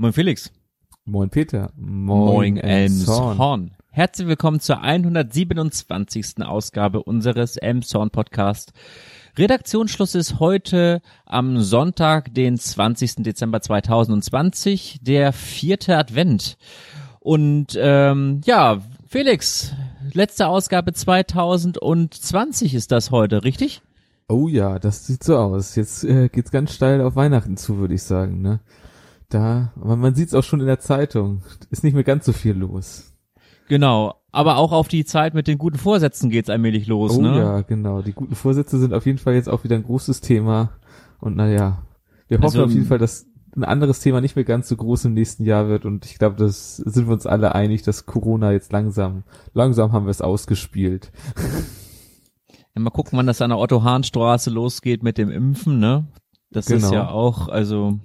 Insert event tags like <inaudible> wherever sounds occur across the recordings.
Moin Felix. Moin Peter. Moin, Moin Elmshorn. Herzlich willkommen zur 127. Ausgabe unseres Elmshorn Podcast. Redaktionsschluss ist heute am Sonntag, den 20. Dezember 2020, der vierte Advent. Und ähm, ja, Felix, letzte Ausgabe 2020 ist das heute, richtig? Oh ja, das sieht so aus. Jetzt äh, geht's ganz steil auf Weihnachten zu, würde ich sagen, ne? Da, aber man sieht's auch schon in der Zeitung. Ist nicht mehr ganz so viel los. Genau, aber auch auf die Zeit mit den guten Vorsätzen geht's allmählich los, oh, ne? ja, genau. Die guten Vorsätze sind auf jeden Fall jetzt auch wieder ein großes Thema. Und naja, wir hoffen also, auf jeden Fall, dass ein anderes Thema nicht mehr ganz so groß im nächsten Jahr wird. Und ich glaube, das sind wir uns alle einig, dass Corona jetzt langsam, langsam haben wir es ausgespielt. Ja, mal gucken, wann das an der Otto-Hahn-Straße losgeht mit dem Impfen, ne? Das genau. ist ja auch, also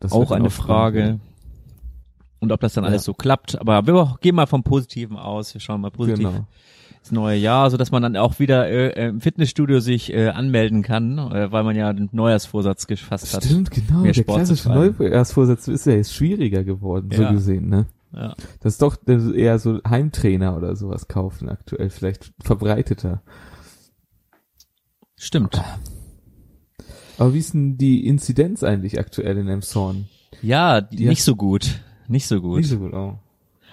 das auch eine Frage. Und ob das dann ja. alles so klappt. Aber wir gehen mal vom Positiven aus. Wir schauen mal positiv genau. ins neue Jahr, so dass man dann auch wieder äh, im Fitnessstudio sich äh, anmelden kann, äh, weil man ja den Neujahrsvorsatz gefasst hat. Stimmt, genau. Der Sport klassische Neujahrsvorsatz ist ja jetzt schwieriger geworden, ja. so gesehen, ne? Ja. Das ist doch eher so Heimtrainer oder sowas kaufen aktuell, vielleicht verbreiteter. Stimmt. Aber wie ist denn die Inzidenz eigentlich aktuell in Emshorn? Ja, die nicht so gut. Nicht so gut. Nicht so gut, oh.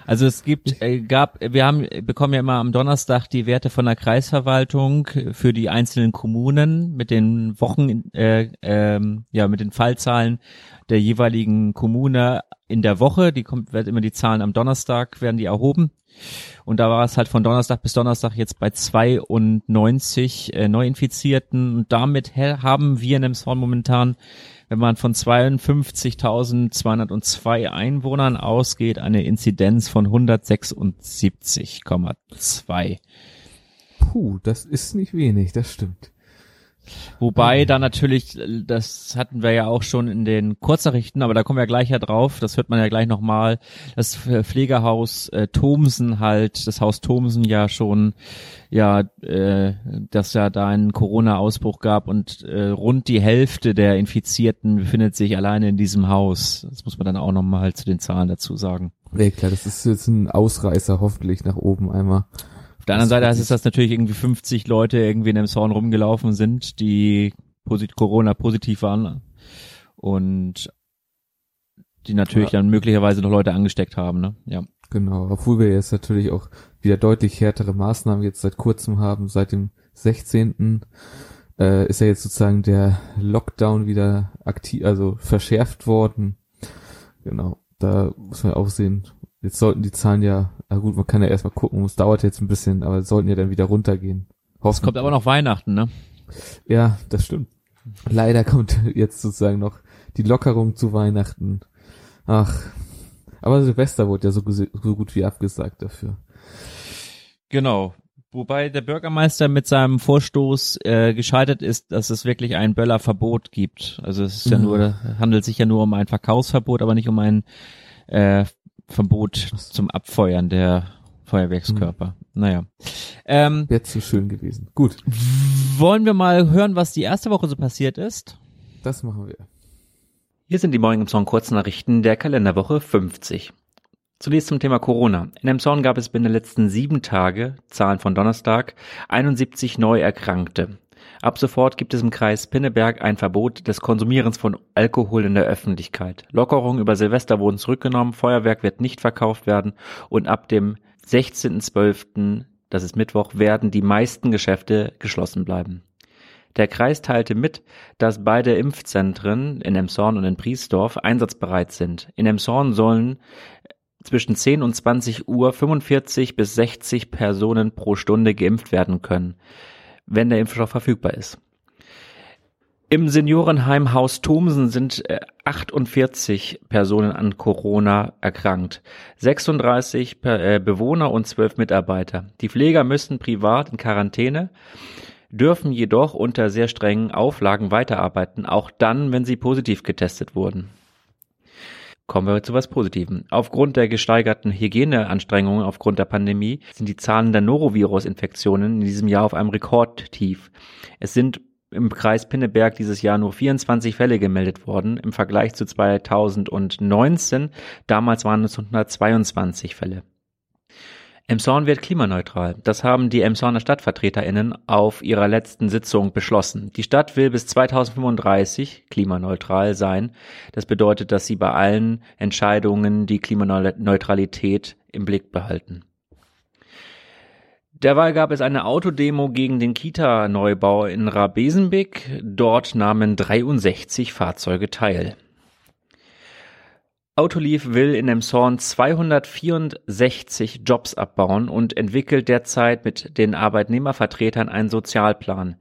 Also es gibt, äh, gab, wir haben, bekommen ja immer am Donnerstag die Werte von der Kreisverwaltung für die einzelnen Kommunen mit den Wochen, äh, ähm, ja, mit den Fallzahlen der jeweiligen Kommune in der Woche. Die kommt, wird immer die Zahlen am Donnerstag werden die erhoben. Und da war es halt von Donnerstag bis Donnerstag jetzt bei 92 äh, Neuinfizierten. Und damit haben wir in Emshorn momentan, wenn man von 52.202 Einwohnern ausgeht, eine Inzidenz von 176,2. Puh, das ist nicht wenig, das stimmt. Wobei da natürlich, das hatten wir ja auch schon in den Kurznachrichten, aber da kommen wir gleich ja drauf, das hört man ja gleich nochmal, das Pflegehaus äh, Thomsen halt, das Haus Thomsen ja schon, ja, äh, dass ja da einen Corona-Ausbruch gab und äh, rund die Hälfte der Infizierten befindet sich alleine in diesem Haus. Das muss man dann auch nochmal zu den Zahlen dazu sagen. Ja klar, das ist jetzt ein Ausreißer hoffentlich nach oben einmal. Auf der anderen Seite heißt es, dass natürlich irgendwie 50 Leute irgendwie in dem Zorn rumgelaufen sind, die posit Corona positiv waren und die natürlich ja. dann möglicherweise noch Leute angesteckt haben, ne? Ja. Genau, obwohl wir jetzt natürlich auch wieder deutlich härtere Maßnahmen jetzt seit kurzem haben, seit dem 16. Äh, ist ja jetzt sozusagen der Lockdown wieder aktiv, also verschärft worden. Genau, da muss man auch sehen, Jetzt sollten die Zahlen ja, na gut, man kann ja erstmal gucken, es dauert jetzt ein bisschen, aber sollten ja dann wieder runtergehen. Es kommt aber noch Weihnachten, ne? Ja, das stimmt. Leider kommt <laughs> jetzt sozusagen noch die Lockerung zu Weihnachten. Ach, aber Silvester wurde ja so, so gut wie abgesagt dafür. Genau. Wobei der Bürgermeister mit seinem Vorstoß äh, gescheitert ist, dass es wirklich ein Böllerverbot gibt. Also es ist ja mhm. nur, handelt sich ja nur um ein Verkaufsverbot, aber nicht um ein äh, Verbot zum Abfeuern der Feuerwerkskörper. Hm. Naja. Ähm, Wäre zu schön gewesen. Gut. Wollen wir mal hören, was die erste Woche so passiert ist? Das machen wir. Hier sind die Morning Song Kurznachrichten der Kalenderwoche 50. Zunächst zum Thema Corona. In Emshorn gab es binnen der letzten sieben Tage, Zahlen von Donnerstag, 71 Neuerkrankte. Ab sofort gibt es im Kreis Pinneberg ein Verbot des Konsumierens von Alkohol in der Öffentlichkeit. Lockerungen über Silvester wurden zurückgenommen, Feuerwerk wird nicht verkauft werden und ab dem 16.12., das ist Mittwoch, werden die meisten Geschäfte geschlossen bleiben. Der Kreis teilte mit, dass beide Impfzentren in Emshorn und in Priesdorf einsatzbereit sind. In Emshorn sollen zwischen 10 und 20 Uhr 45 bis 60 Personen pro Stunde geimpft werden können wenn der Impfstoff verfügbar ist. Im Seniorenheim Haus Thomsen sind 48 äh, Personen an Corona erkrankt, 36 äh, Bewohner und 12 Mitarbeiter. Die Pfleger müssen privat in Quarantäne, dürfen jedoch unter sehr strengen Auflagen weiterarbeiten, auch dann, wenn sie positiv getestet wurden. Kommen wir zu was Positivem. Aufgrund der gesteigerten Hygieneanstrengungen aufgrund der Pandemie sind die Zahlen der Norovirus-Infektionen in diesem Jahr auf einem Rekordtief. Es sind im Kreis Pinneberg dieses Jahr nur 24 Fälle gemeldet worden, im Vergleich zu 2019. Damals waren es 122 Fälle. Emshorn wird klimaneutral. Das haben die Emshorner StadtvertreterInnen auf ihrer letzten Sitzung beschlossen. Die Stadt will bis 2035 klimaneutral sein. Das bedeutet, dass sie bei allen Entscheidungen die Klimaneutralität im Blick behalten. Derweil gab es eine Autodemo gegen den Kita-Neubau in Rabesenbeck. Dort nahmen 63 Fahrzeuge teil. Autoliv will in Emshorn 264 Jobs abbauen und entwickelt derzeit mit den Arbeitnehmervertretern einen Sozialplan.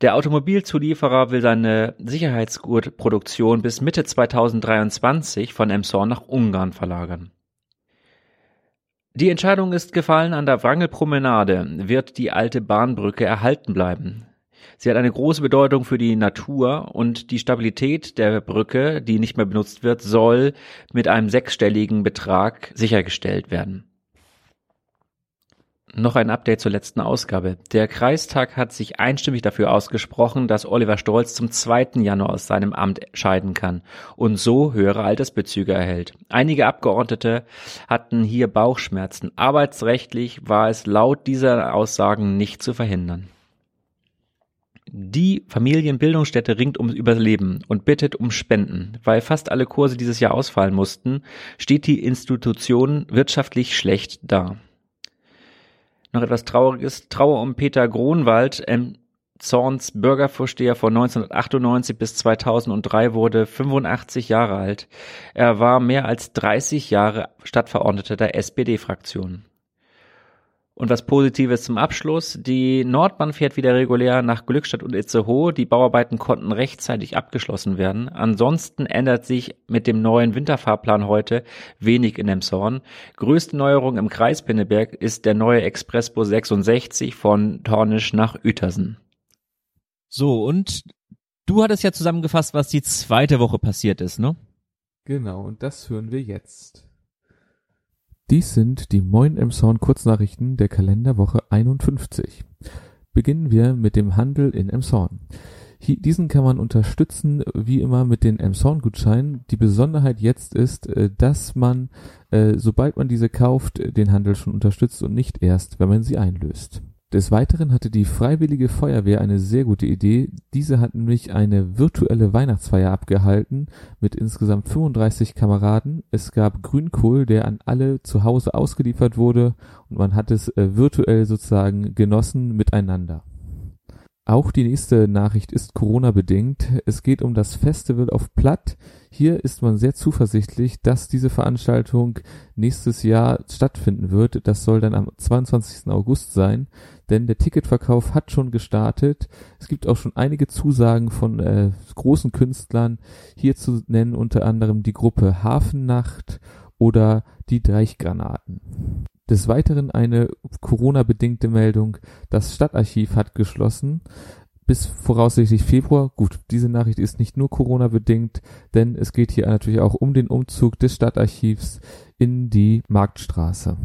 Der Automobilzulieferer will seine Sicherheitsgurtproduktion bis Mitte 2023 von Emshorn nach Ungarn verlagern. Die Entscheidung ist gefallen, an der Wrangelpromenade wird die alte Bahnbrücke erhalten bleiben. Sie hat eine große Bedeutung für die Natur und die Stabilität der Brücke, die nicht mehr benutzt wird, soll mit einem sechsstelligen Betrag sichergestellt werden. Noch ein Update zur letzten Ausgabe. Der Kreistag hat sich einstimmig dafür ausgesprochen, dass Oliver Stolz zum 2. Januar aus seinem Amt scheiden kann und so höhere Altersbezüge erhält. Einige Abgeordnete hatten hier Bauchschmerzen. Arbeitsrechtlich war es laut dieser Aussagen nicht zu verhindern. Die Familienbildungsstätte ringt ums Überleben und bittet um Spenden. Weil fast alle Kurse dieses Jahr ausfallen mussten, steht die Institution wirtschaftlich schlecht da. Noch etwas Trauriges. Trauer um Peter Gronwald, ähm, Zorns Bürgervorsteher von 1998 bis 2003 wurde 85 Jahre alt. Er war mehr als 30 Jahre Stadtverordneter der SPD-Fraktion. Und was Positives zum Abschluss. Die Nordbahn fährt wieder regulär nach Glückstadt und Itzehoe. Die Bauarbeiten konnten rechtzeitig abgeschlossen werden. Ansonsten ändert sich mit dem neuen Winterfahrplan heute wenig in Emshorn. Größte Neuerung im Kreis Pinneberg ist der neue Expressbus 66 von Tornisch nach Uetersen. So, und du hattest ja zusammengefasst, was die zweite Woche passiert ist, ne? Genau, und das hören wir jetzt. Dies sind die Moin Emshorn Kurznachrichten der Kalenderwoche 51. Beginnen wir mit dem Handel in Emshorn. Diesen kann man unterstützen, wie immer mit den Emshorn-Gutscheinen. Die Besonderheit jetzt ist, äh, dass man, äh, sobald man diese kauft, den Handel schon unterstützt und nicht erst, wenn man sie einlöst. Des Weiteren hatte die Freiwillige Feuerwehr eine sehr gute Idee. Diese hat nämlich eine virtuelle Weihnachtsfeier abgehalten mit insgesamt 35 Kameraden. Es gab Grünkohl, der an alle zu Hause ausgeliefert wurde und man hat es äh, virtuell sozusagen genossen miteinander. Auch die nächste Nachricht ist Corona-bedingt. Es geht um das Festival auf Platt. Hier ist man sehr zuversichtlich, dass diese Veranstaltung nächstes Jahr stattfinden wird. Das soll dann am 22. August sein, denn der Ticketverkauf hat schon gestartet. Es gibt auch schon einige Zusagen von äh, großen Künstlern. Hier zu nennen unter anderem die Gruppe Hafennacht oder die Deichgranaten. Des Weiteren eine Corona-bedingte Meldung. Das Stadtarchiv hat geschlossen. Bis voraussichtlich Februar. Gut, diese Nachricht ist nicht nur Corona-bedingt, denn es geht hier natürlich auch um den Umzug des Stadtarchivs in die Marktstraße.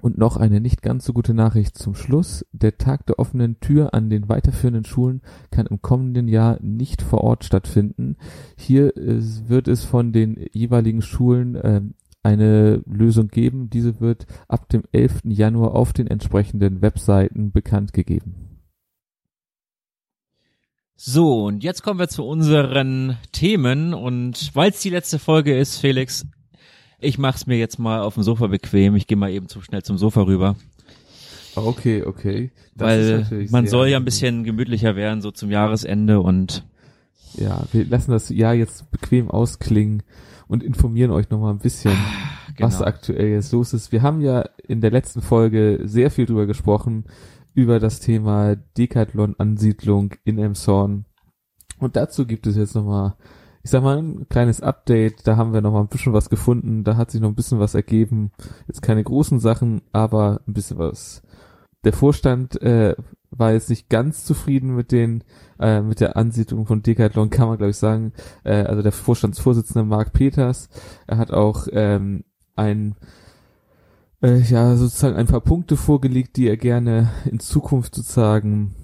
Und noch eine nicht ganz so gute Nachricht zum Schluss. Der Tag der offenen Tür an den weiterführenden Schulen kann im kommenden Jahr nicht vor Ort stattfinden. Hier äh, wird es von den jeweiligen Schulen äh, eine Lösung geben. Diese wird ab dem 11. Januar auf den entsprechenden Webseiten bekannt gegeben. So, und jetzt kommen wir zu unseren Themen. Und weil es die letzte Folge ist, Felix, ich mach's mir jetzt mal auf dem Sofa bequem. Ich gehe mal eben zu schnell zum Sofa rüber. Okay, okay. Das weil man soll ja ein bisschen gemütlicher werden, so zum Jahresende und ja, wir lassen das Jahr jetzt bequem ausklingen und informieren euch nochmal ein bisschen, ah, genau. was aktuell jetzt los ist. Wir haben ja in der letzten Folge sehr viel drüber gesprochen, über das Thema Decathlon-Ansiedlung in Emshorn. Und dazu gibt es jetzt nochmal, ich sag mal, ein kleines Update. Da haben wir nochmal ein bisschen was gefunden. Da hat sich noch ein bisschen was ergeben. Jetzt keine großen Sachen, aber ein bisschen was. Der Vorstand äh, war jetzt nicht ganz zufrieden mit den äh, mit der Ansiedlung von Decathlon, kann man glaube ich sagen. Äh, also der Vorstandsvorsitzende Marc Peters, er hat auch ähm, ein äh, ja sozusagen ein paar Punkte vorgelegt, die er gerne in Zukunft sozusagen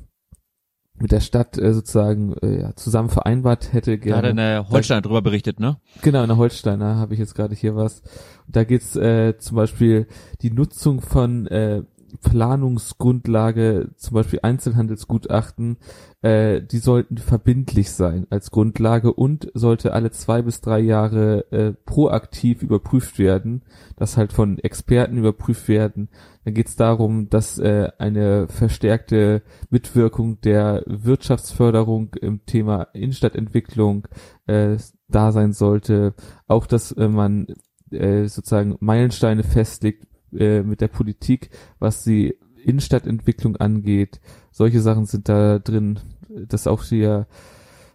mit der Stadt äh, sozusagen äh, ja, zusammen vereinbart hätte. Gerne. Da hat eine Holsteiner drüber berichtet, ne? Genau, eine Holsteiner habe ich jetzt gerade hier was. Da geht's äh, zum Beispiel die Nutzung von äh, Planungsgrundlage, zum Beispiel Einzelhandelsgutachten, äh, die sollten verbindlich sein als Grundlage und sollte alle zwei bis drei Jahre äh, proaktiv überprüft werden, das halt von Experten überprüft werden. Dann geht es darum, dass äh, eine verstärkte Mitwirkung der Wirtschaftsförderung im Thema Innenstadtentwicklung äh, da sein sollte. Auch, dass äh, man äh, sozusagen Meilensteine festlegt, äh, mit der Politik, was die Innenstadtentwicklung angeht. Solche Sachen sind da drin. Das auch hier,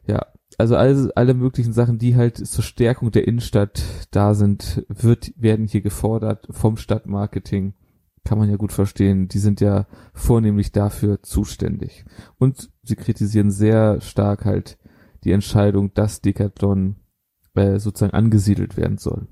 ja, also alle, alle möglichen Sachen, die halt zur Stärkung der Innenstadt da sind, wird, werden hier gefordert vom Stadtmarketing. Kann man ja gut verstehen. Die sind ja vornehmlich dafür zuständig. Und sie kritisieren sehr stark halt die Entscheidung, dass Decathlon äh, sozusagen angesiedelt werden soll.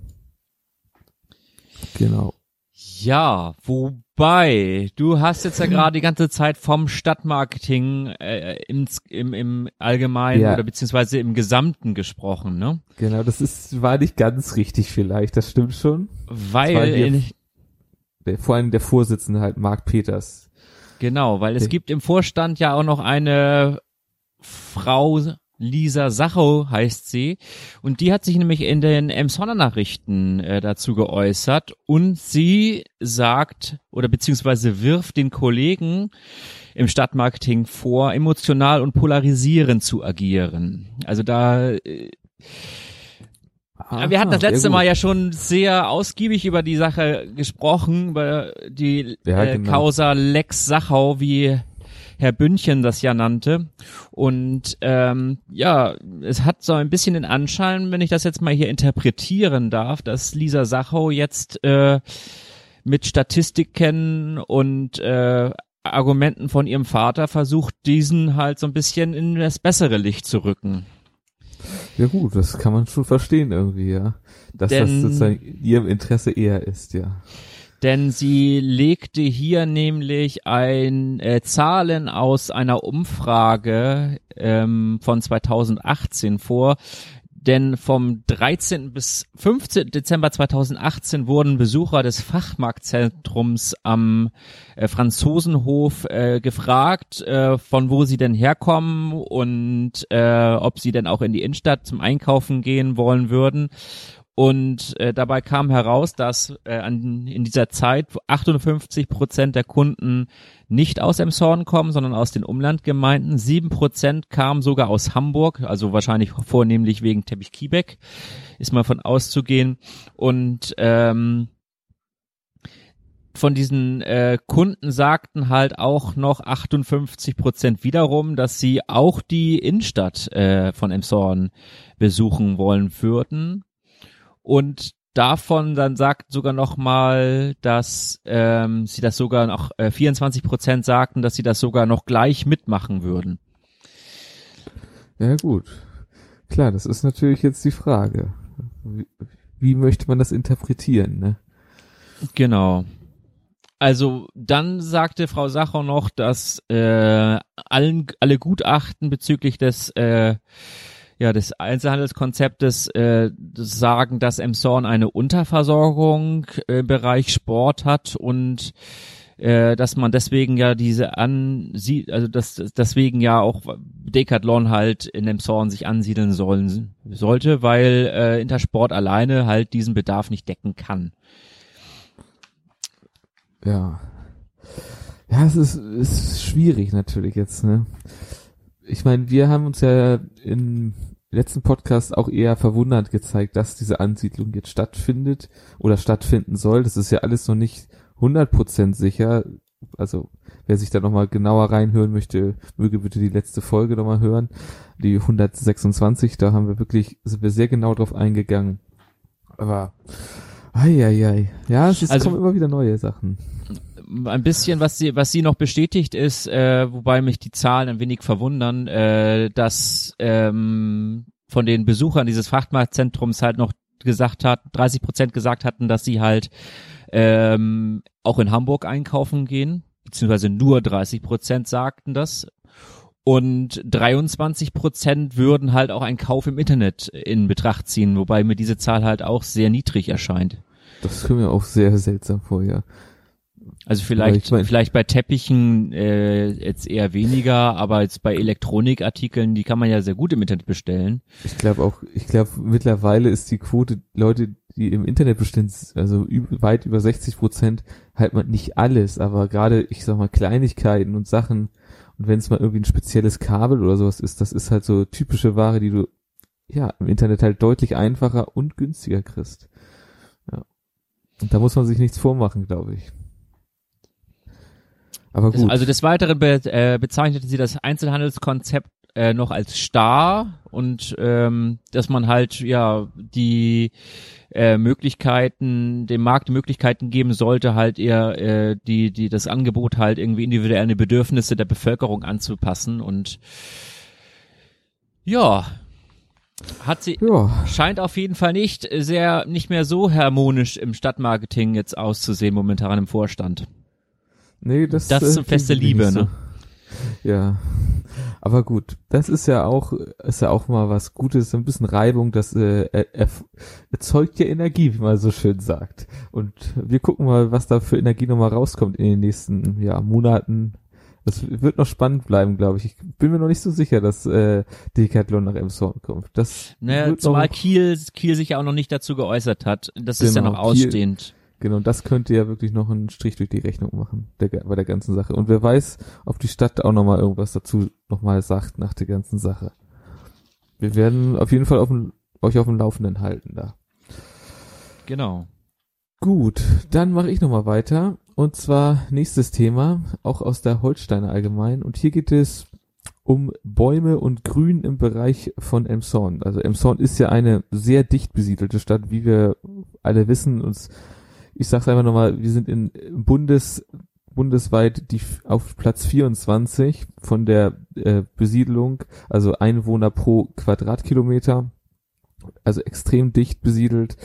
Genau. Ja, wobei, du hast jetzt ja <clears throat> gerade die ganze Zeit vom Stadtmarketing äh, im, im, im Allgemeinen ja. oder beziehungsweise im Gesamten gesprochen, ne? Genau, das ist, war nicht ganz richtig vielleicht, das stimmt schon. Weil in, der, vor allem der Vorsitzende halt, Marc Peters. Genau, weil es gibt im Vorstand ja auch noch eine Frau, Lisa Sachow heißt sie. Und die hat sich nämlich in den Emsonner Nachrichten äh, dazu geäußert. Und sie sagt oder beziehungsweise wirft den Kollegen im Stadtmarketing vor, emotional und polarisierend zu agieren. Also da äh, Aha, wir hatten das letzte Mal ja schon sehr ausgiebig über die Sache gesprochen, über die ja, äh, genau. Causa Lex Sachau, wie Herr Bündchen das ja nannte. Und ähm, ja, es hat so ein bisschen den Anschein, wenn ich das jetzt mal hier interpretieren darf, dass Lisa Sachau jetzt äh, mit Statistiken und äh, Argumenten von ihrem Vater versucht, diesen halt so ein bisschen in das bessere Licht zu rücken. Ja gut, das kann man schon verstehen irgendwie, ja. Dass Denn, das sozusagen ihrem Interesse eher ist, ja denn sie legte hier nämlich ein äh, Zahlen aus einer Umfrage ähm, von 2018 vor. Denn vom 13. bis 15. Dezember 2018 wurden Besucher des Fachmarktzentrums am äh, Franzosenhof äh, gefragt, äh, von wo sie denn herkommen und äh, ob sie denn auch in die Innenstadt zum Einkaufen gehen wollen würden. Und äh, dabei kam heraus, dass äh, an, in dieser Zeit 58 Prozent der Kunden nicht aus Emshorn kommen, sondern aus den Umlandgemeinden. Sieben Prozent kamen sogar aus Hamburg, also wahrscheinlich vornehmlich wegen Teppich Kiebeck, ist mal von auszugehen. Und ähm, von diesen äh, Kunden sagten halt auch noch 58 Prozent wiederum, dass sie auch die Innenstadt äh, von Emshorn besuchen wollen würden. Und davon dann sagt sogar noch mal, dass ähm, sie das sogar noch äh, 24 Prozent sagten, dass sie das sogar noch gleich mitmachen würden. Ja gut, klar, das ist natürlich jetzt die Frage. Wie, wie möchte man das interpretieren, ne? Genau. Also dann sagte Frau Sacher noch, dass äh, allen alle Gutachten bezüglich des äh, ja, des Einzelhandelskonzeptes äh, sagen, dass Emshorn eine Unterversorgung äh, im Bereich Sport hat und äh, dass man deswegen ja diese an sie also dass deswegen ja auch Decathlon halt in Emshorn sich ansiedeln sollen sollte, weil äh, Intersport alleine halt diesen Bedarf nicht decken kann. Ja. Ja, es ist, ist schwierig natürlich jetzt, ne? Ich meine, wir haben uns ja im letzten Podcast auch eher verwundert gezeigt, dass diese Ansiedlung jetzt stattfindet oder stattfinden soll. Das ist ja alles noch nicht 100% sicher. Also, wer sich da nochmal genauer reinhören möchte, möge bitte die letzte Folge nochmal hören. Die 126, da haben wir wirklich, sind wir sehr genau drauf eingegangen. Aber, ei, ei, ei. Ja, es ist, also, kommen immer wieder neue Sachen ein bisschen, was sie, was sie noch bestätigt ist, äh, wobei mich die Zahlen ein wenig verwundern, äh, dass ähm, von den Besuchern dieses Fachmarktzentrums halt noch gesagt hat, 30 Prozent gesagt hatten, dass sie halt ähm, auch in Hamburg einkaufen gehen, beziehungsweise nur 30 Prozent sagten das. Und 23 Prozent würden halt auch einen Kauf im Internet in Betracht ziehen, wobei mir diese Zahl halt auch sehr niedrig erscheint. Das kommt mir auch sehr seltsam vor, ja. Also vielleicht, ich mein, vielleicht bei Teppichen äh, jetzt eher weniger, aber jetzt bei Elektronikartikeln, die kann man ja sehr gut im Internet bestellen. Ich glaube auch, ich glaube mittlerweile ist die Quote Leute, die im Internet bestellen, also über, weit über 60 Prozent, halt man nicht alles, aber gerade, ich sag mal, Kleinigkeiten und Sachen, und wenn es mal irgendwie ein spezielles Kabel oder sowas ist, das ist halt so typische Ware, die du ja im Internet halt deutlich einfacher und günstiger kriegst. Ja. Und da muss man sich nichts vormachen, glaube ich. Aber gut. Also des Weiteren be äh, bezeichneten sie das Einzelhandelskonzept äh, noch als starr und ähm, dass man halt ja die äh, Möglichkeiten, dem Markt Möglichkeiten geben sollte, halt eher äh, die, die das Angebot halt irgendwie individuell an die Bedürfnisse der Bevölkerung anzupassen und ja, hat sie ja. scheint auf jeden Fall nicht sehr nicht mehr so harmonisch im Stadtmarketing jetzt auszusehen momentan im Vorstand. Nee, das, das ist eine feste Liebe, so. ne? Ja. Aber gut, das ist ja auch, ist ja auch mal was Gutes, ein bisschen Reibung, das äh, erzeugt ja Energie, wie man so schön sagt. Und wir gucken mal, was da für Energie nochmal rauskommt in den nächsten ja, Monaten. Das wird noch spannend bleiben, glaube ich. Ich bin mir noch nicht so sicher, dass äh, Decathlon nach Emshorn kommt. Das naja, zumal Kiel, Kiel sich ja auch noch nicht dazu geäußert hat. Das genau, ist ja genau, noch ausstehend. Kiel, Genau, das könnte ja wirklich noch einen Strich durch die Rechnung machen, der, bei der ganzen Sache. Und wer weiß, ob die Stadt auch nochmal irgendwas dazu nochmal sagt nach der ganzen Sache. Wir werden auf jeden Fall auf den, euch auf dem Laufenden halten da. Genau. Gut, dann mache ich nochmal weiter. Und zwar nächstes Thema, auch aus der Holsteiner Allgemein. Und hier geht es um Bäume und Grün im Bereich von Emshorn. Also Emshorn ist ja eine sehr dicht besiedelte Stadt, wie wir alle wissen. Uns ich sag's einfach nochmal, wir sind in Bundes, bundesweit die auf Platz 24 von der äh, Besiedlung, also Einwohner pro Quadratkilometer, also extrem dicht besiedelt,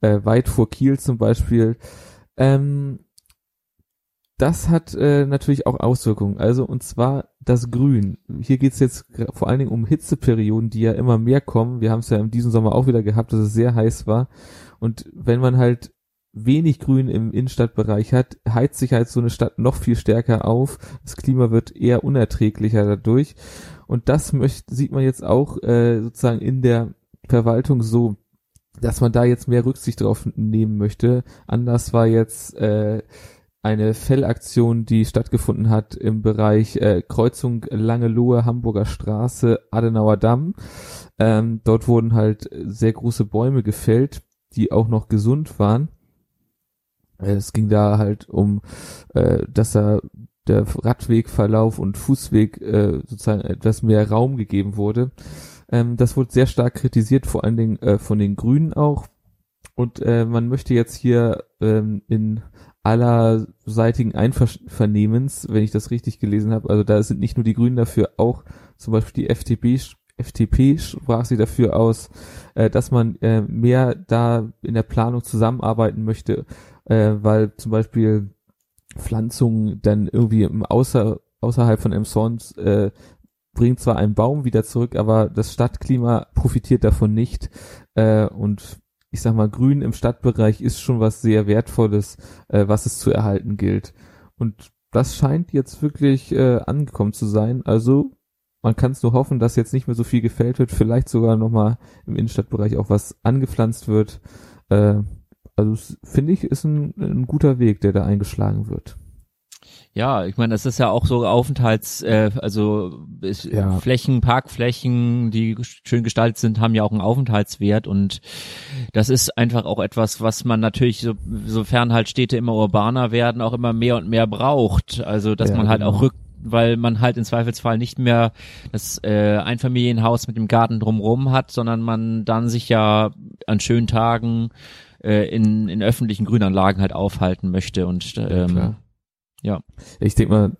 äh, weit vor Kiel zum Beispiel. Ähm, das hat äh, natürlich auch Auswirkungen. Also und zwar das Grün. Hier geht's jetzt vor allen Dingen um Hitzeperioden, die ja immer mehr kommen. Wir haben es ja in diesem Sommer auch wieder gehabt, dass es sehr heiß war. Und wenn man halt wenig Grün im Innenstadtbereich hat, heizt sich halt so eine Stadt noch viel stärker auf. Das Klima wird eher unerträglicher dadurch. Und das möchte, sieht man jetzt auch äh, sozusagen in der Verwaltung so, dass man da jetzt mehr Rücksicht drauf nehmen möchte. Anders war jetzt äh, eine Fellaktion, die stattgefunden hat im Bereich äh, Kreuzung Langelohe, Hamburger Straße, Adenauer Damm. Ähm, dort wurden halt sehr große Bäume gefällt, die auch noch gesund waren. Es ging da halt um, äh, dass da der Radwegverlauf und Fußweg äh, sozusagen etwas mehr Raum gegeben wurde. Ähm, das wurde sehr stark kritisiert, vor allen Dingen äh, von den Grünen auch. Und äh, man möchte jetzt hier ähm, in allerseitigen Einvernehmens, wenn ich das richtig gelesen habe, also da sind nicht nur die Grünen dafür, auch zum Beispiel die FDP, FDP sprach sie dafür aus, äh, dass man äh, mehr da in der Planung zusammenarbeiten möchte äh, weil zum Beispiel Pflanzungen dann irgendwie im Außer, außerhalb von Emsons äh, bringt zwar einen Baum wieder zurück, aber das Stadtklima profitiert davon nicht. Äh, und ich sag mal, Grün im Stadtbereich ist schon was sehr Wertvolles, äh, was es zu erhalten gilt. Und das scheint jetzt wirklich äh, angekommen zu sein. Also man kann es nur hoffen, dass jetzt nicht mehr so viel gefällt wird, vielleicht sogar nochmal im Innenstadtbereich auch was angepflanzt wird. Äh, also finde ich, ist ein, ein guter Weg, der da eingeschlagen wird. Ja, ich meine, das ist ja auch so Aufenthalts, äh, also ist, ja. Flächen, Parkflächen, die schön gestaltet sind, haben ja auch einen Aufenthaltswert und das ist einfach auch etwas, was man natürlich, so, sofern halt Städte immer urbaner werden, auch immer mehr und mehr braucht. Also dass ja, man halt genau. auch rückt weil man halt im Zweifelsfall nicht mehr das äh, Einfamilienhaus mit dem Garten drumrum hat, sondern man dann sich ja an schönen Tagen äh, in, in öffentlichen Grünanlagen halt aufhalten möchte und ähm, ja, ja. Ich denke mal,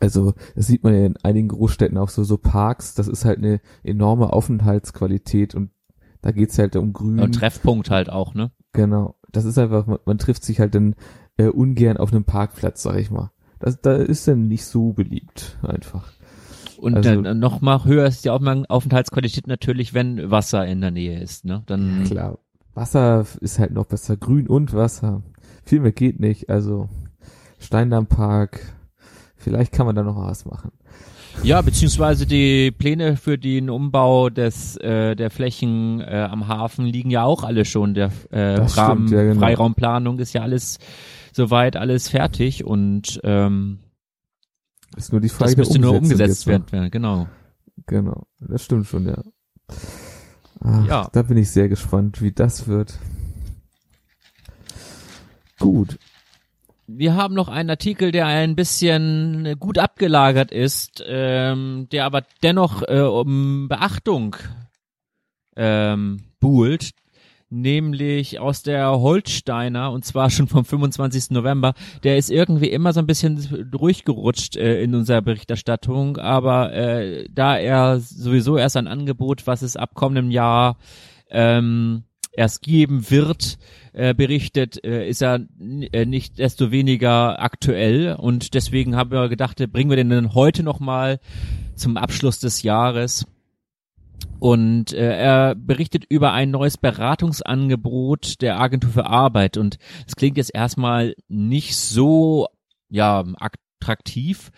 also das sieht man ja in einigen Großstädten auch so, so Parks, das ist halt eine enorme Aufenthaltsqualität und da geht's halt um Grün. Und Treffpunkt halt auch, ne? Genau. Das ist einfach, man, man trifft sich halt dann äh, ungern auf einem Parkplatz, sag ich mal. Das, da ist dann nicht so beliebt, einfach. Und also, dann noch mal höher ist die Aufenthaltsqualität natürlich, wenn Wasser in der Nähe ist, ne? Dann klar. Wasser ist halt noch besser, Grün und Wasser. Viel mehr geht nicht, also Steindammpark, vielleicht kann man da noch was machen. Ja, beziehungsweise die Pläne für den Umbau des äh, der Flächen äh, am Hafen liegen ja auch alle schon. Der äh, Rahmen, stimmt, ja, genau. Freiraumplanung ist ja alles soweit alles fertig und ähm, ist nur die Frage, das müsste nur umgesetzt werden, genau. Genau, das stimmt schon, ja. Ach, ja. Da bin ich sehr gespannt, wie das wird. Gut, wir haben noch einen Artikel, der ein bisschen gut abgelagert ist, ähm, der aber dennoch äh, um Beachtung ähm, buhlt, nämlich aus der Holsteiner und zwar schon vom 25. November. Der ist irgendwie immer so ein bisschen durchgerutscht äh, in unserer Berichterstattung, aber äh, da er sowieso erst ein Angebot, was es ab kommendem Jahr ähm, erst geben wird, äh, berichtet, äh, ist er äh, nicht desto weniger aktuell und deswegen haben wir gedacht, bringen wir den dann heute nochmal zum Abschluss des Jahres. Und äh, er berichtet über ein neues Beratungsangebot der Agentur für Arbeit und es klingt jetzt erstmal nicht so ja attraktiv.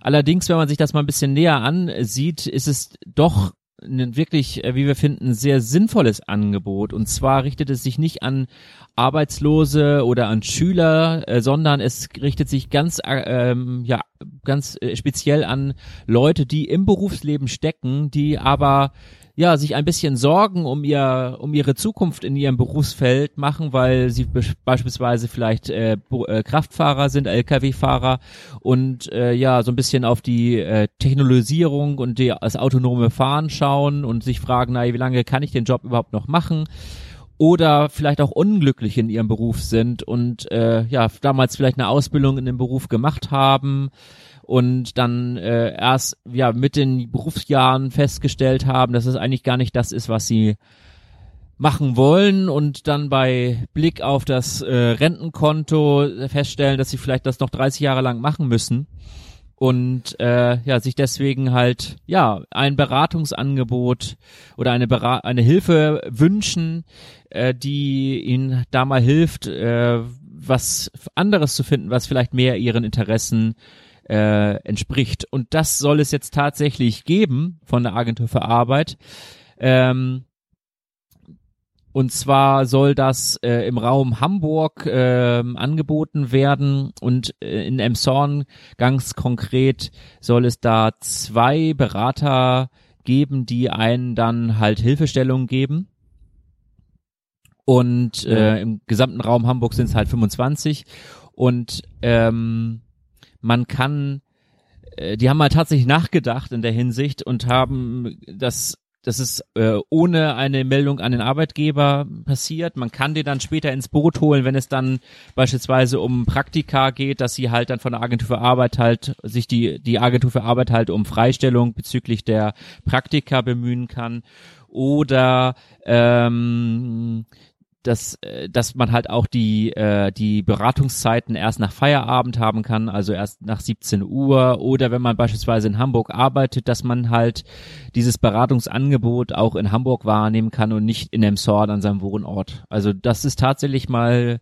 Allerdings, wenn man sich das mal ein bisschen näher ansieht, ist es doch ein wirklich, äh, wie wir finden, sehr sinnvolles Angebot. Und zwar richtet es sich nicht an Arbeitslose oder an Schüler, äh, sondern es richtet sich ganz, äh, ähm, ja, ganz speziell an Leute, die im Berufsleben stecken, die aber ja, sich ein bisschen Sorgen um ihr, um ihre Zukunft in ihrem Berufsfeld machen, weil sie be beispielsweise vielleicht äh, äh, Kraftfahrer sind, Lkw-Fahrer und äh, ja, so ein bisschen auf die äh, Technologisierung und die, das autonome Fahren schauen und sich fragen, na, wie lange kann ich den Job überhaupt noch machen? Oder vielleicht auch unglücklich in ihrem Beruf sind und äh, ja, damals vielleicht eine Ausbildung in dem Beruf gemacht haben und dann äh, erst ja mit den Berufsjahren festgestellt haben, dass es eigentlich gar nicht das ist, was sie machen wollen und dann bei Blick auf das äh, Rentenkonto feststellen, dass sie vielleicht das noch 30 Jahre lang machen müssen und äh, ja sich deswegen halt ja ein Beratungsangebot oder eine Berat eine Hilfe wünschen, äh, die ihnen da mal hilft, äh, was anderes zu finden, was vielleicht mehr ihren Interessen äh, entspricht. Und das soll es jetzt tatsächlich geben von der Agentur für Arbeit. Ähm, und zwar soll das äh, im Raum Hamburg äh, angeboten werden und äh, in Emshorn ganz konkret soll es da zwei Berater geben, die einen dann halt Hilfestellung geben. Und äh, im gesamten Raum Hamburg sind es halt 25. Und ähm, man kann, äh, die haben mal tatsächlich nachgedacht in der Hinsicht und haben das das ist äh, ohne eine Meldung an den Arbeitgeber passiert. Man kann die dann später ins Boot holen, wenn es dann beispielsweise um Praktika geht, dass sie halt dann von der Agentur für Arbeit halt sich die die Agentur für Arbeit halt um Freistellung bezüglich der Praktika bemühen kann oder ähm, dass, äh, dass man halt auch die, äh, die Beratungszeiten erst nach Feierabend haben kann, also erst nach 17 Uhr oder wenn man beispielsweise in Hamburg arbeitet, dass man halt dieses Beratungsangebot auch in Hamburg wahrnehmen kann und nicht in dem Sort an seinem Wohnort. Also das ist tatsächlich mal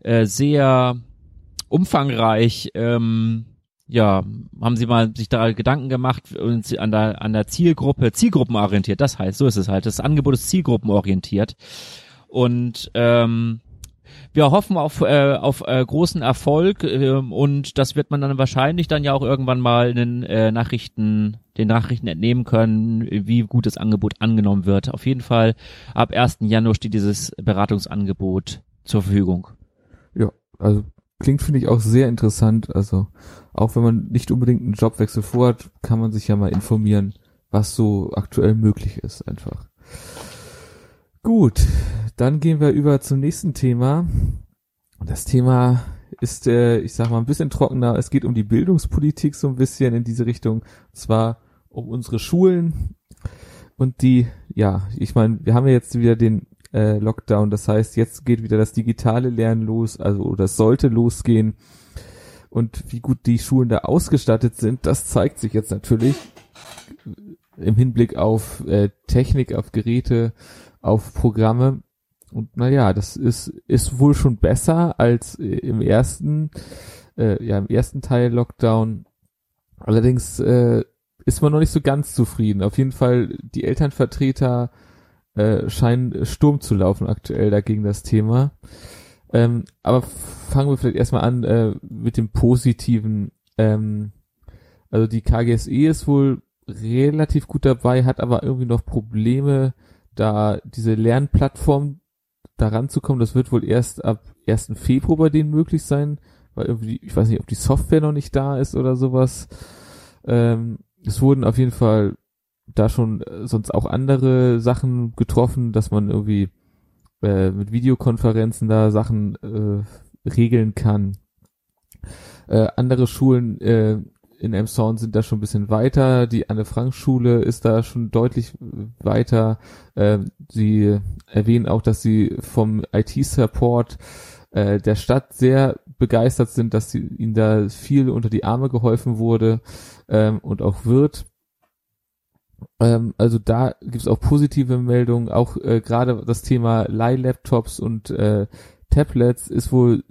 äh, sehr umfangreich. Ähm, ja, haben Sie mal sich da Gedanken gemacht und an der, an der Zielgruppe, zielgruppenorientiert, das heißt, so ist es halt. Das Angebot ist zielgruppenorientiert. Und ähm, wir hoffen auf, äh, auf äh, großen Erfolg äh, und das wird man dann wahrscheinlich dann ja auch irgendwann mal in den äh, Nachrichten, den Nachrichten entnehmen können, wie gut das Angebot angenommen wird. Auf jeden Fall ab 1. Januar steht dieses Beratungsangebot zur Verfügung. Ja, also klingt finde ich auch sehr interessant. Also auch wenn man nicht unbedingt einen Jobwechsel vorhat, kann man sich ja mal informieren, was so aktuell möglich ist einfach. Gut, dann gehen wir über zum nächsten Thema. Das Thema ist, äh, ich sag mal, ein bisschen trockener. Es geht um die Bildungspolitik so ein bisschen in diese Richtung. Und zwar um unsere Schulen und die, ja, ich meine, wir haben ja jetzt wieder den äh, Lockdown. Das heißt, jetzt geht wieder das digitale Lernen los, also das sollte losgehen. Und wie gut die Schulen da ausgestattet sind, das zeigt sich jetzt natürlich. im Hinblick auf äh, Technik, auf Geräte, auf Programme. Und naja, das ist, ist wohl schon besser als im ersten, äh, ja, im ersten Teil Lockdown. Allerdings äh, ist man noch nicht so ganz zufrieden. Auf jeden Fall, die Elternvertreter äh, scheinen Sturm zu laufen aktuell dagegen das Thema. Ähm, aber fangen wir vielleicht erstmal an äh, mit dem Positiven. Ähm, also die KGSE ist wohl relativ gut dabei, hat aber irgendwie noch Probleme, da diese Lernplattform daran zu kommen. Das wird wohl erst ab 1. Februar bei denen möglich sein, weil irgendwie, ich weiß nicht, ob die Software noch nicht da ist oder sowas. Ähm, es wurden auf jeden Fall da schon äh, sonst auch andere Sachen getroffen, dass man irgendwie äh, mit Videokonferenzen da Sachen äh, regeln kann. Äh, andere Schulen äh, in Emshorn sind da schon ein bisschen weiter. Die Anne-Frank-Schule ist da schon deutlich weiter. Äh, sie erwähnen auch, dass sie vom IT-Support äh, der Stadt sehr begeistert sind, dass sie, ihnen da viel unter die Arme geholfen wurde ähm, und auch wird. Ähm, also da gibt es auch positive Meldungen, auch äh, gerade das Thema Leih-Laptops und äh, Tablets ist wohl,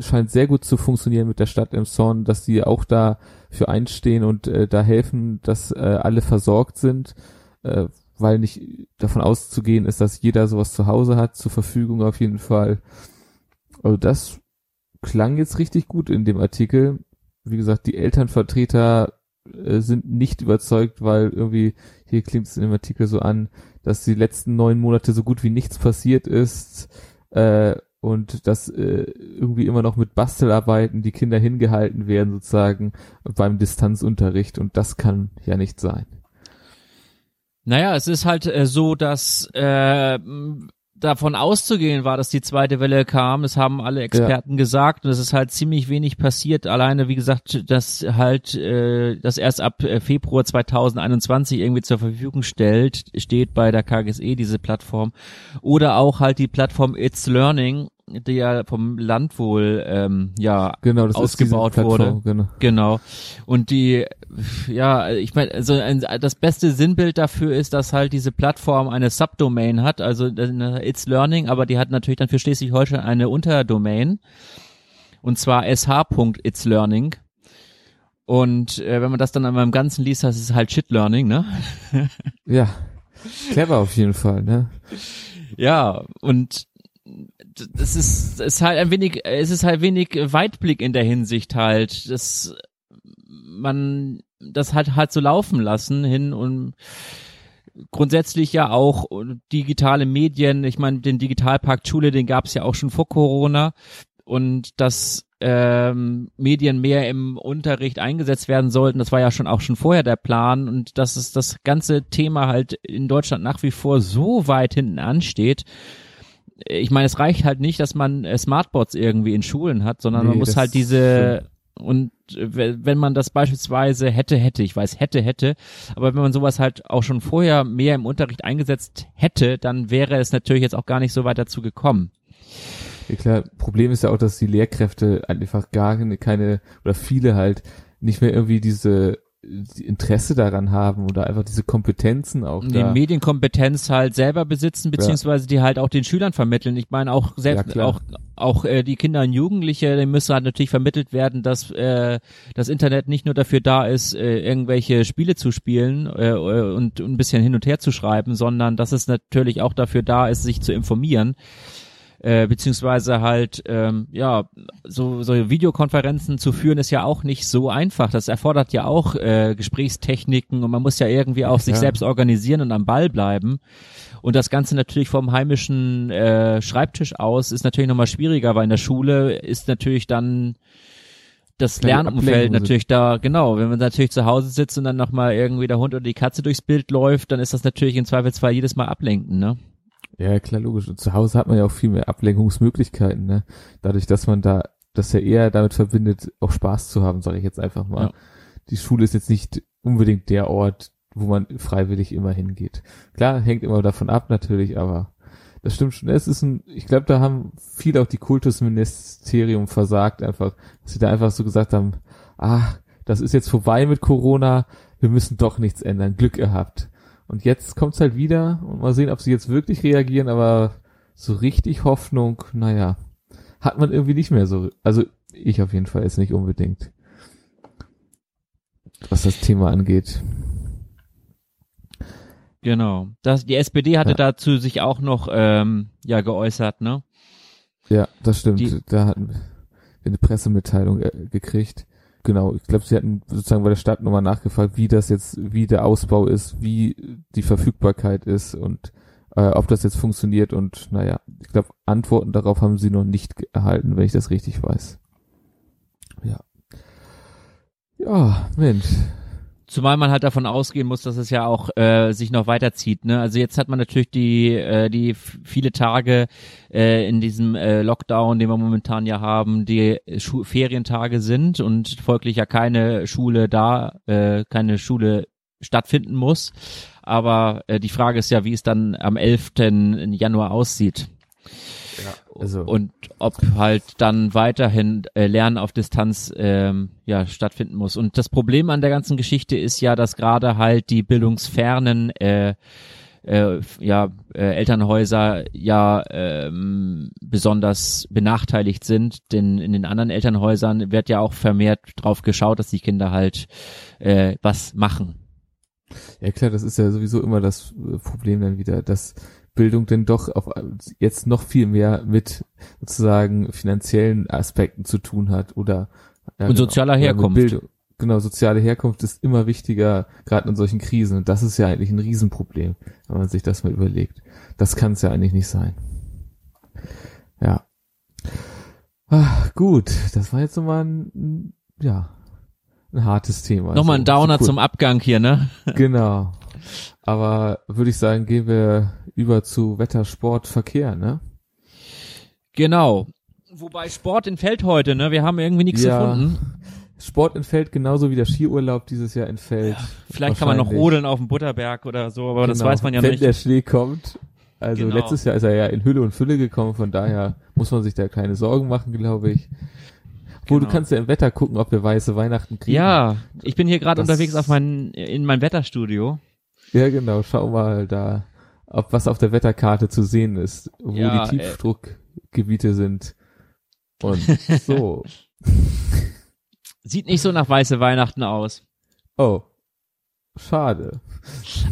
scheint sehr gut zu funktionieren mit der Stadt im Zorn, dass sie auch da für einstehen und äh, da helfen, dass äh, alle versorgt sind, äh, weil nicht davon auszugehen ist, dass jeder sowas zu Hause hat, zur Verfügung auf jeden Fall. Also das klang jetzt richtig gut in dem Artikel. Wie gesagt, die Elternvertreter äh, sind nicht überzeugt, weil irgendwie, hier klingt es in dem Artikel so an, dass die letzten neun Monate so gut wie nichts passiert ist äh, und dass äh, irgendwie immer noch mit Bastelarbeiten die Kinder hingehalten werden sozusagen beim Distanzunterricht und das kann ja nicht sein. Naja, es ist halt äh, so, dass äh, davon auszugehen war, dass die zweite Welle kam. Das haben alle Experten ja. gesagt und es ist halt ziemlich wenig passiert. Alleine, wie gesagt, dass halt äh, das erst ab äh, Februar 2021 irgendwie zur Verfügung stellt, steht bei der KGSE diese Plattform oder auch halt die Plattform It's Learning, die ja vom Land wohl ähm, ja genau, das ausgebaut wurde. Genau. genau. Und die ja, ich meine, also ein, das beste Sinnbild dafür ist, dass halt diese Plattform eine Subdomain hat, also It's Learning, aber die hat natürlich dann für Schleswig-Holstein eine Unterdomain und zwar sh.itslearning. Und äh, wenn man das dann an meinem Ganzen liest, das ist halt Shit Learning, ne? ja, clever auf jeden Fall, ne? Ja, und das ist, ist halt ein wenig, es ist halt wenig Weitblick in der Hinsicht halt, dass man das halt halt so laufen lassen hin und grundsätzlich ja auch digitale Medien, ich meine, den Digitalpakt Schule, den gab es ja auch schon vor Corona und dass ähm, Medien mehr im Unterricht eingesetzt werden sollten, das war ja schon auch schon vorher der Plan und dass es das ganze Thema halt in Deutschland nach wie vor so weit hinten ansteht, ich meine, es reicht halt nicht, dass man äh, Smartboards irgendwie in Schulen hat, sondern nee, man muss halt diese und äh, wenn man das beispielsweise hätte, hätte, ich weiß, hätte, hätte, aber wenn man sowas halt auch schon vorher mehr im Unterricht eingesetzt hätte, dann wäre es natürlich jetzt auch gar nicht so weit dazu gekommen. Ja klar, Problem ist ja auch, dass die Lehrkräfte einfach gar keine oder viele halt nicht mehr irgendwie diese Interesse daran haben oder einfach diese Kompetenzen auch die da. Medienkompetenz halt selber besitzen beziehungsweise die halt auch den Schülern vermitteln. Ich meine auch selbst ja, auch auch äh, die Kinder und Jugendliche, denen müssen halt natürlich vermittelt werden, dass äh, das Internet nicht nur dafür da ist, äh, irgendwelche Spiele zu spielen äh, und, und ein bisschen hin und her zu schreiben, sondern dass es natürlich auch dafür da ist, sich zu informieren äh, beziehungsweise halt ähm, ja so so Videokonferenzen zu führen ist ja auch nicht so einfach. Das erfordert ja auch äh, Gesprächstechniken und man muss ja irgendwie auch ja. sich selbst organisieren und am Ball bleiben. Und das Ganze natürlich vom heimischen äh, Schreibtisch aus ist natürlich nochmal schwieriger, weil in der Schule ist natürlich dann das Lernumfeld natürlich da, genau, wenn man natürlich zu Hause sitzt und dann nochmal irgendwie der Hund oder die Katze durchs Bild läuft, dann ist das natürlich im Zweifelsfall jedes Mal ablenken, ne? Ja, klar, logisch. Und zu Hause hat man ja auch viel mehr Ablenkungsmöglichkeiten, ne? Dadurch, dass man da das ja eher damit verbindet, auch Spaß zu haben, sage ich jetzt einfach mal. Ja. Die Schule ist jetzt nicht unbedingt der Ort, wo man freiwillig immer hingeht. Klar, hängt immer davon ab natürlich, aber das stimmt schon. Es ist ein, ich glaube, da haben viele auch die Kultusministerium versagt einfach, dass sie da einfach so gesagt haben, ah, das ist jetzt vorbei mit Corona, wir müssen doch nichts ändern, Glück gehabt. Und jetzt kommt's halt wieder und mal sehen, ob sie jetzt wirklich reagieren, aber so richtig Hoffnung, naja, hat man irgendwie nicht mehr so. Also ich auf jeden Fall jetzt nicht unbedingt. Was das Thema angeht. Genau. Das, die SPD hatte ja. dazu sich auch noch ähm, ja geäußert, ne? Ja, das stimmt. Die, da hatten wir eine Pressemitteilung äh, gekriegt. Genau, ich glaube, sie hatten sozusagen bei der Stadt nochmal nachgefragt, wie das jetzt, wie der Ausbau ist, wie die Verfügbarkeit ist und äh, ob das jetzt funktioniert und naja, ich glaube, Antworten darauf haben sie noch nicht erhalten, wenn ich das richtig weiß. Ja. Ja, Mensch. Zumal man halt davon ausgehen muss, dass es ja auch äh, sich noch weiterzieht. Ne? Also jetzt hat man natürlich die äh, die viele Tage äh, in diesem äh, Lockdown, den wir momentan ja haben, die Schu Ferientage sind und folglich ja keine Schule da, äh, keine Schule stattfinden muss. Aber äh, die Frage ist ja, wie es dann am 11. Januar aussieht. Ja, also. Und ob halt dann weiterhin äh, Lernen auf Distanz ähm, ja stattfinden muss. Und das Problem an der ganzen Geschichte ist ja, dass gerade halt die bildungsfernen äh, äh, ja, äh, Elternhäuser ja ähm, besonders benachteiligt sind, denn in den anderen Elternhäusern wird ja auch vermehrt drauf geschaut, dass die Kinder halt äh, was machen. Ja klar, das ist ja sowieso immer das äh, Problem dann wieder, dass Bildung denn doch auf jetzt noch viel mehr mit sozusagen finanziellen Aspekten zu tun hat oder ja, und genau, sozialer Herkunft. Genau, soziale Herkunft ist immer wichtiger, gerade in solchen Krisen. Und das ist ja eigentlich ein Riesenproblem, wenn man sich das mal überlegt. Das kann es ja eigentlich nicht sein. Ja. Ach, gut, das war jetzt nochmal ein, ja, ein hartes Thema. Nochmal ein Downer so cool. zum Abgang hier, ne? Genau. Aber würde ich sagen, gehen wir über zu Wetter, Sport, Verkehr, ne? Genau. Wobei Sport entfällt heute, ne? Wir haben irgendwie nichts ja, gefunden. Sport entfällt genauso wie der Skiurlaub dieses Jahr entfällt. Ja, vielleicht kann man noch rodeln auf dem Butterberg oder so, aber genau, das weiß man ja wenn nicht. Wenn der Schnee kommt. Also genau. letztes Jahr ist er ja in Hülle und Fülle gekommen, von daher muss man sich da keine Sorgen machen, glaube ich. Wo genau. du kannst ja im Wetter gucken, ob wir weiße Weihnachten kriegen. Ja, ich bin hier gerade unterwegs auf mein, in mein Wetterstudio. Ja, genau. Schau mal da, ob was auf der Wetterkarte zu sehen ist, wo ja, die äh, Tiefdruckgebiete sind. Und so. <laughs> Sieht nicht so nach weiße Weihnachten aus. Oh. Schade.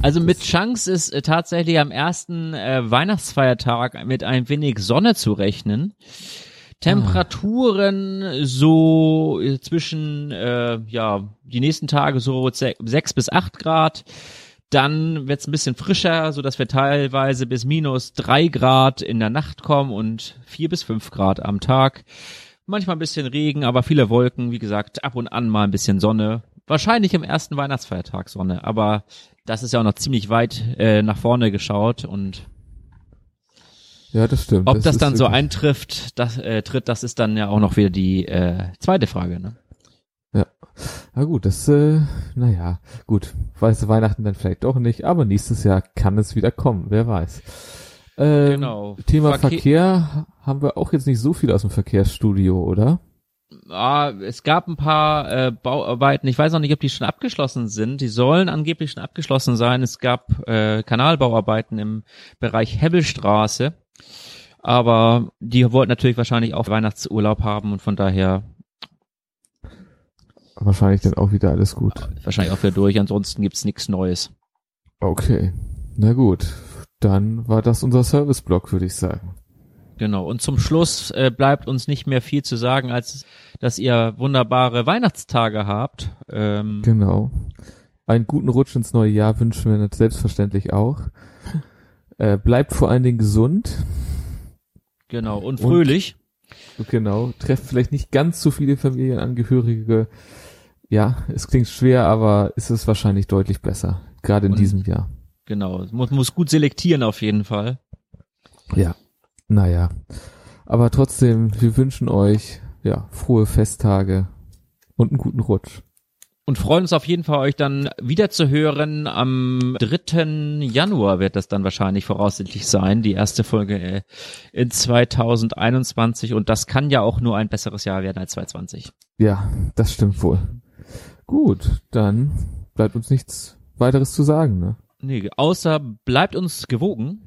Also mit Chance ist äh, tatsächlich am ersten äh, Weihnachtsfeiertag mit ein wenig Sonne zu rechnen. Temperaturen ah. so äh, zwischen, äh, ja, die nächsten Tage so sechs bis acht Grad. Dann wird es ein bisschen frischer, so dass wir teilweise bis minus drei Grad in der Nacht kommen und vier bis fünf Grad am Tag. Manchmal ein bisschen Regen, aber viele Wolken. Wie gesagt, ab und an mal ein bisschen Sonne. Wahrscheinlich im ersten Weihnachtsfeiertag Sonne, aber das ist ja auch noch ziemlich weit äh, nach vorne geschaut und ja, das stimmt. Ob das, das dann so eintrifft, das äh, tritt, das ist dann ja auch noch wieder die äh, zweite Frage, ne? Ja. Na gut, das, äh, naja, gut. Weißt Weihnachten dann vielleicht doch nicht, aber nächstes Jahr kann es wieder kommen, wer weiß. Ähm, genau. Thema Verkehr, Verkehr haben wir auch jetzt nicht so viel aus dem Verkehrsstudio, oder? Ah, es gab ein paar äh, Bauarbeiten. Ich weiß noch nicht, ob die schon abgeschlossen sind. Die sollen angeblich schon abgeschlossen sein. Es gab äh, Kanalbauarbeiten im Bereich Hebbelstraße. Aber die wollten natürlich wahrscheinlich auch Weihnachtsurlaub haben und von daher wahrscheinlich dann auch wieder alles gut. Wahrscheinlich auch wieder durch, ansonsten gibt's nichts Neues. Okay, na gut. Dann war das unser Serviceblock, würde ich sagen. Genau. Und zum Schluss äh, bleibt uns nicht mehr viel zu sagen, als dass ihr wunderbare Weihnachtstage habt. Ähm, genau. Einen guten Rutsch ins neue Jahr wünschen wir selbstverständlich auch. <laughs> Äh, bleibt vor allen Dingen gesund. Genau. Und fröhlich. Und, genau. Trefft vielleicht nicht ganz so viele Familienangehörige. Ja, es klingt schwer, aber ist es wahrscheinlich deutlich besser. Gerade in Und, diesem Jahr. Genau. Muss, muss gut selektieren auf jeden Fall. Ja. Naja. Aber trotzdem, wir wünschen euch, ja, frohe Festtage und einen guten Rutsch. Und freuen uns auf jeden Fall, euch dann wieder zu hören. Am 3. Januar wird das dann wahrscheinlich voraussichtlich sein, die erste Folge äh, in 2021. Und das kann ja auch nur ein besseres Jahr werden als 2020. Ja, das stimmt wohl. Gut, dann bleibt uns nichts weiteres zu sagen, ne? Nee, außer bleibt uns gewogen.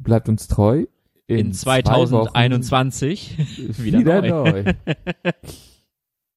Bleibt uns treu. In, in 2021 <laughs> wieder, wieder neu. neu. <laughs>